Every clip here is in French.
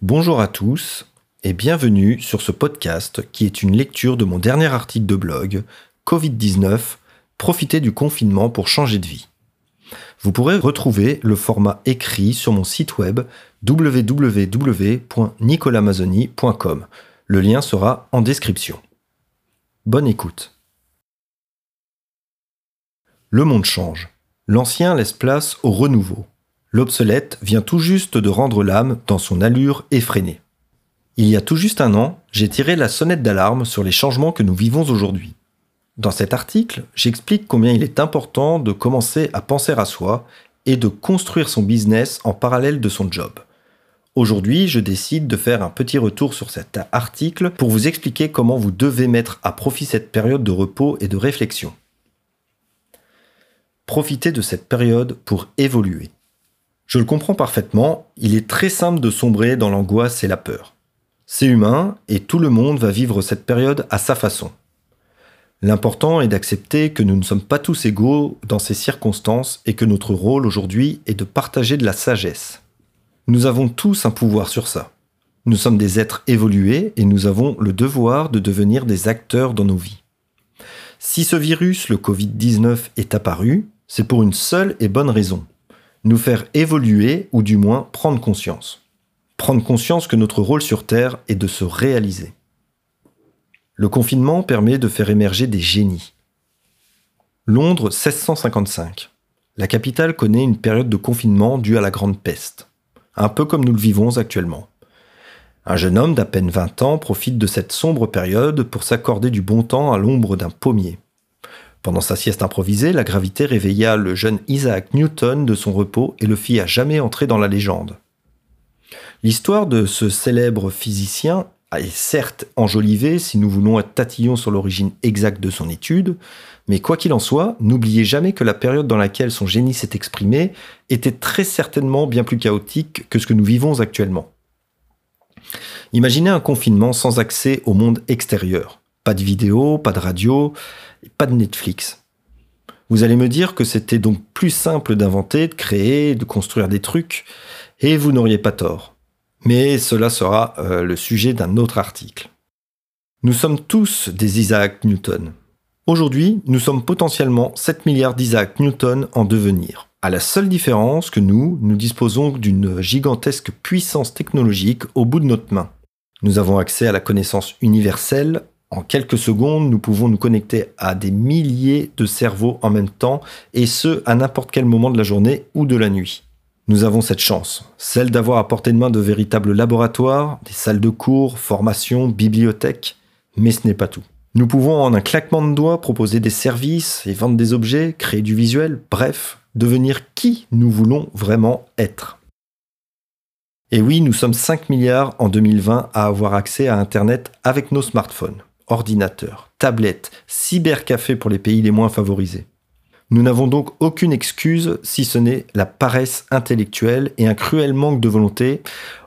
Bonjour à tous et bienvenue sur ce podcast qui est une lecture de mon dernier article de blog Covid-19, profiter du confinement pour changer de vie. Vous pourrez retrouver le format écrit sur mon site web www.nicolamazoni.com. Le lien sera en description. Bonne écoute. Le monde change. L'ancien laisse place au renouveau. L'obsolète vient tout juste de rendre l'âme dans son allure effrénée. Il y a tout juste un an, j'ai tiré la sonnette d'alarme sur les changements que nous vivons aujourd'hui. Dans cet article, j'explique combien il est important de commencer à penser à soi et de construire son business en parallèle de son job. Aujourd'hui, je décide de faire un petit retour sur cet article pour vous expliquer comment vous devez mettre à profit cette période de repos et de réflexion. Profitez de cette période pour évoluer. Je le comprends parfaitement, il est très simple de sombrer dans l'angoisse et la peur. C'est humain et tout le monde va vivre cette période à sa façon. L'important est d'accepter que nous ne sommes pas tous égaux dans ces circonstances et que notre rôle aujourd'hui est de partager de la sagesse. Nous avons tous un pouvoir sur ça. Nous sommes des êtres évolués et nous avons le devoir de devenir des acteurs dans nos vies. Si ce virus, le Covid-19, est apparu, c'est pour une seule et bonne raison nous faire évoluer ou du moins prendre conscience. Prendre conscience que notre rôle sur Terre est de se réaliser. Le confinement permet de faire émerger des génies. Londres 1655. La capitale connaît une période de confinement due à la Grande Peste, un peu comme nous le vivons actuellement. Un jeune homme d'à peine 20 ans profite de cette sombre période pour s'accorder du bon temps à l'ombre d'un pommier. Pendant sa sieste improvisée, la gravité réveilla le jeune Isaac Newton de son repos et le fit à jamais entrer dans la légende. L'histoire de ce célèbre physicien est certes enjolivée si nous voulons être tatillons sur l'origine exacte de son étude, mais quoi qu'il en soit, n'oubliez jamais que la période dans laquelle son génie s'est exprimé était très certainement bien plus chaotique que ce que nous vivons actuellement. Imaginez un confinement sans accès au monde extérieur. Pas de vidéo, pas de radio, pas de Netflix. Vous allez me dire que c'était donc plus simple d'inventer, de créer, de construire des trucs, et vous n'auriez pas tort. Mais cela sera euh, le sujet d'un autre article. Nous sommes tous des Isaac Newton. Aujourd'hui, nous sommes potentiellement 7 milliards d'Isaac Newton en devenir, à la seule différence que nous, nous disposons d'une gigantesque puissance technologique au bout de notre main. Nous avons accès à la connaissance universelle, en quelques secondes, nous pouvons nous connecter à des milliers de cerveaux en même temps, et ce, à n'importe quel moment de la journée ou de la nuit. Nous avons cette chance, celle d'avoir à portée de main de véritables laboratoires, des salles de cours, formations, bibliothèques, mais ce n'est pas tout. Nous pouvons en un claquement de doigts proposer des services et vendre des objets, créer du visuel, bref, devenir qui nous voulons vraiment être. Et oui, nous sommes 5 milliards en 2020 à avoir accès à Internet avec nos smartphones ordinateur, tablette, cybercafé pour les pays les moins favorisés. Nous n'avons donc aucune excuse si ce n'est la paresse intellectuelle et un cruel manque de volonté,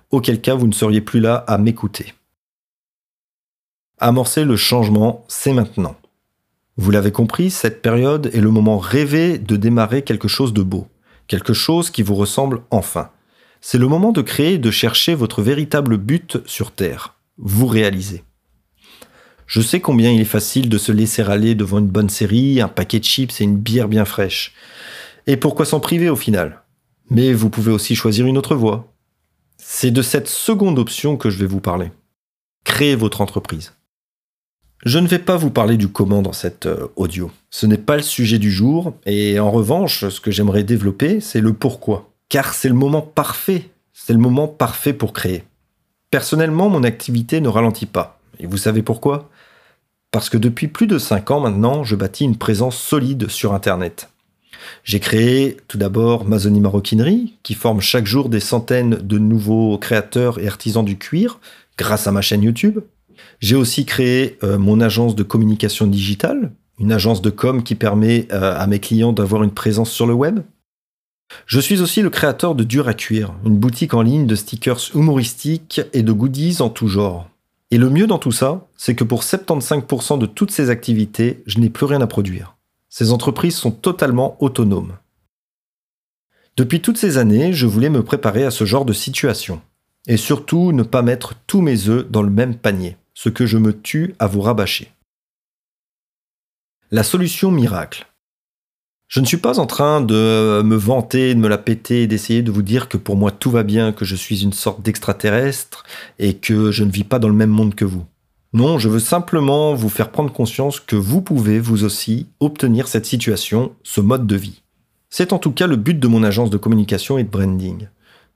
auquel cas vous ne seriez plus là à m'écouter. Amorcer le changement, c'est maintenant. Vous l'avez compris, cette période est le moment rêvé de démarrer quelque chose de beau, quelque chose qui vous ressemble enfin. C'est le moment de créer et de chercher votre véritable but sur Terre, vous réaliser. Je sais combien il est facile de se laisser aller devant une bonne série, un paquet de chips et une bière bien fraîche. Et pourquoi s'en priver au final? Mais vous pouvez aussi choisir une autre voie. C'est de cette seconde option que je vais vous parler. Créer votre entreprise. Je ne vais pas vous parler du comment dans cette euh, audio. Ce n'est pas le sujet du jour, et en revanche, ce que j'aimerais développer, c'est le pourquoi. Car c'est le moment parfait. C'est le moment parfait pour créer. Personnellement, mon activité ne ralentit pas. Et vous savez pourquoi? Parce que depuis plus de 5 ans maintenant, je bâtis une présence solide sur Internet. J'ai créé tout d'abord Mazonie Maroquinerie, qui forme chaque jour des centaines de nouveaux créateurs et artisans du cuir grâce à ma chaîne YouTube. J'ai aussi créé euh, mon agence de communication digitale, une agence de com qui permet euh, à mes clients d'avoir une présence sur le web. Je suis aussi le créateur de Dur à cuire, une boutique en ligne de stickers humoristiques et de goodies en tout genre. Et le mieux dans tout ça, c'est que pour 75% de toutes ces activités, je n'ai plus rien à produire. Ces entreprises sont totalement autonomes. Depuis toutes ces années, je voulais me préparer à ce genre de situation. Et surtout, ne pas mettre tous mes œufs dans le même panier, ce que je me tue à vous rabâcher. La solution miracle. Je ne suis pas en train de me vanter, de me la péter, d'essayer de vous dire que pour moi tout va bien, que je suis une sorte d'extraterrestre et que je ne vis pas dans le même monde que vous. Non, je veux simplement vous faire prendre conscience que vous pouvez, vous aussi, obtenir cette situation, ce mode de vie. C'est en tout cas le but de mon agence de communication et de branding.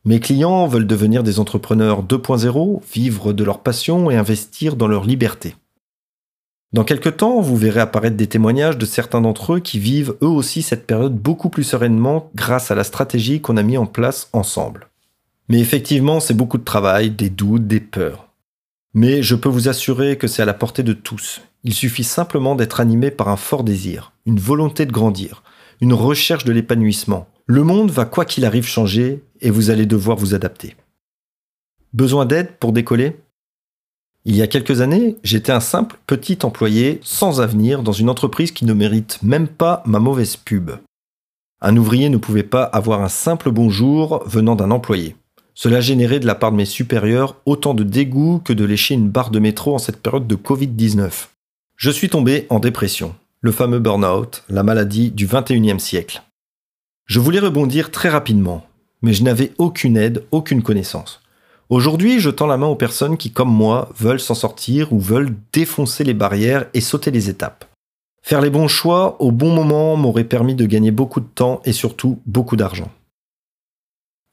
Mes clients veulent devenir des entrepreneurs 2.0, vivre de leur passion et investir dans leur liberté. Dans quelques temps, vous verrez apparaître des témoignages de certains d'entre eux qui vivent eux aussi cette période beaucoup plus sereinement grâce à la stratégie qu'on a mis en place ensemble. Mais effectivement, c'est beaucoup de travail, des doutes, des peurs. Mais je peux vous assurer que c'est à la portée de tous. Il suffit simplement d'être animé par un fort désir, une volonté de grandir, une recherche de l'épanouissement. Le monde va quoi qu'il arrive changer et vous allez devoir vous adapter. Besoin d'aide pour décoller? Il y a quelques années, j'étais un simple petit employé sans avenir dans une entreprise qui ne mérite même pas ma mauvaise pub. Un ouvrier ne pouvait pas avoir un simple bonjour venant d'un employé. Cela générait de la part de mes supérieurs autant de dégoût que de lécher une barre de métro en cette période de Covid-19. Je suis tombé en dépression, le fameux burn-out, la maladie du 21e siècle. Je voulais rebondir très rapidement, mais je n'avais aucune aide, aucune connaissance. Aujourd'hui, je tends la main aux personnes qui, comme moi, veulent s'en sortir ou veulent défoncer les barrières et sauter les étapes. Faire les bons choix au bon moment m'aurait permis de gagner beaucoup de temps et surtout beaucoup d'argent.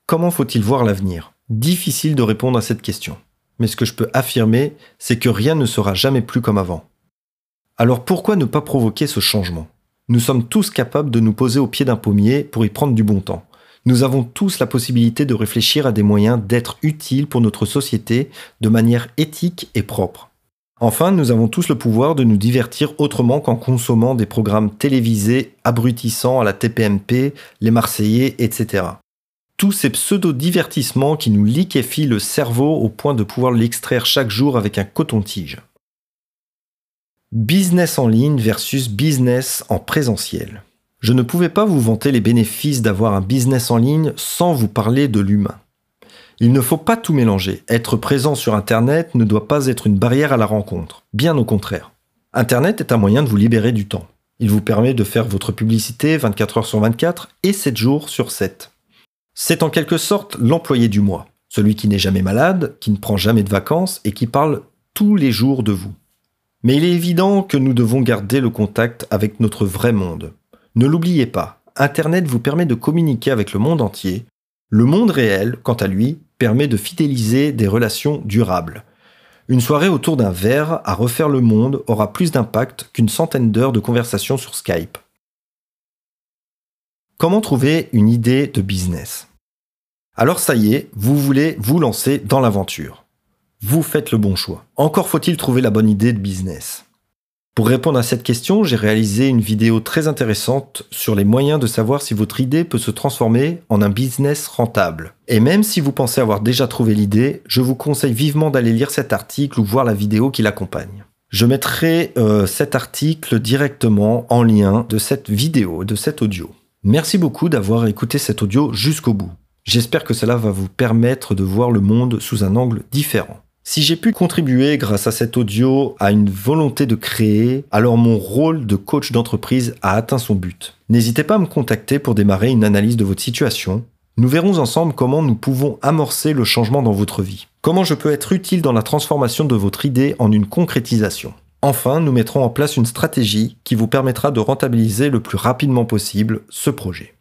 Comment faut-il voir l'avenir? Difficile de répondre à cette question. Mais ce que je peux affirmer, c'est que rien ne sera jamais plus comme avant. Alors pourquoi ne pas provoquer ce changement? Nous sommes tous capables de nous poser au pied d'un pommier pour y prendre du bon temps nous avons tous la possibilité de réfléchir à des moyens d'être utiles pour notre société de manière éthique et propre. Enfin, nous avons tous le pouvoir de nous divertir autrement qu'en consommant des programmes télévisés abrutissants à la TPMP, les Marseillais, etc. Tous ces pseudo-divertissements qui nous liquéfient le cerveau au point de pouvoir l'extraire chaque jour avec un coton-tige. Business en ligne versus business en présentiel. Je ne pouvais pas vous vanter les bénéfices d'avoir un business en ligne sans vous parler de l'humain. Il ne faut pas tout mélanger. Être présent sur Internet ne doit pas être une barrière à la rencontre. Bien au contraire. Internet est un moyen de vous libérer du temps. Il vous permet de faire votre publicité 24 heures sur 24 et 7 jours sur 7. C'est en quelque sorte l'employé du mois. Celui qui n'est jamais malade, qui ne prend jamais de vacances et qui parle tous les jours de vous. Mais il est évident que nous devons garder le contact avec notre vrai monde. Ne l'oubliez pas, Internet vous permet de communiquer avec le monde entier. Le monde réel, quant à lui, permet de fidéliser des relations durables. Une soirée autour d'un verre à refaire le monde aura plus d'impact qu'une centaine d'heures de conversation sur Skype. Comment trouver une idée de business? Alors ça y est, vous voulez vous lancer dans l'aventure. Vous faites le bon choix. Encore faut-il trouver la bonne idée de business. Pour répondre à cette question, j'ai réalisé une vidéo très intéressante sur les moyens de savoir si votre idée peut se transformer en un business rentable. Et même si vous pensez avoir déjà trouvé l'idée, je vous conseille vivement d'aller lire cet article ou voir la vidéo qui l'accompagne. Je mettrai euh, cet article directement en lien de cette vidéo, de cet audio. Merci beaucoup d'avoir écouté cet audio jusqu'au bout. J'espère que cela va vous permettre de voir le monde sous un angle différent. Si j'ai pu contribuer grâce à cet audio à une volonté de créer, alors mon rôle de coach d'entreprise a atteint son but. N'hésitez pas à me contacter pour démarrer une analyse de votre situation. Nous verrons ensemble comment nous pouvons amorcer le changement dans votre vie. Comment je peux être utile dans la transformation de votre idée en une concrétisation. Enfin, nous mettrons en place une stratégie qui vous permettra de rentabiliser le plus rapidement possible ce projet.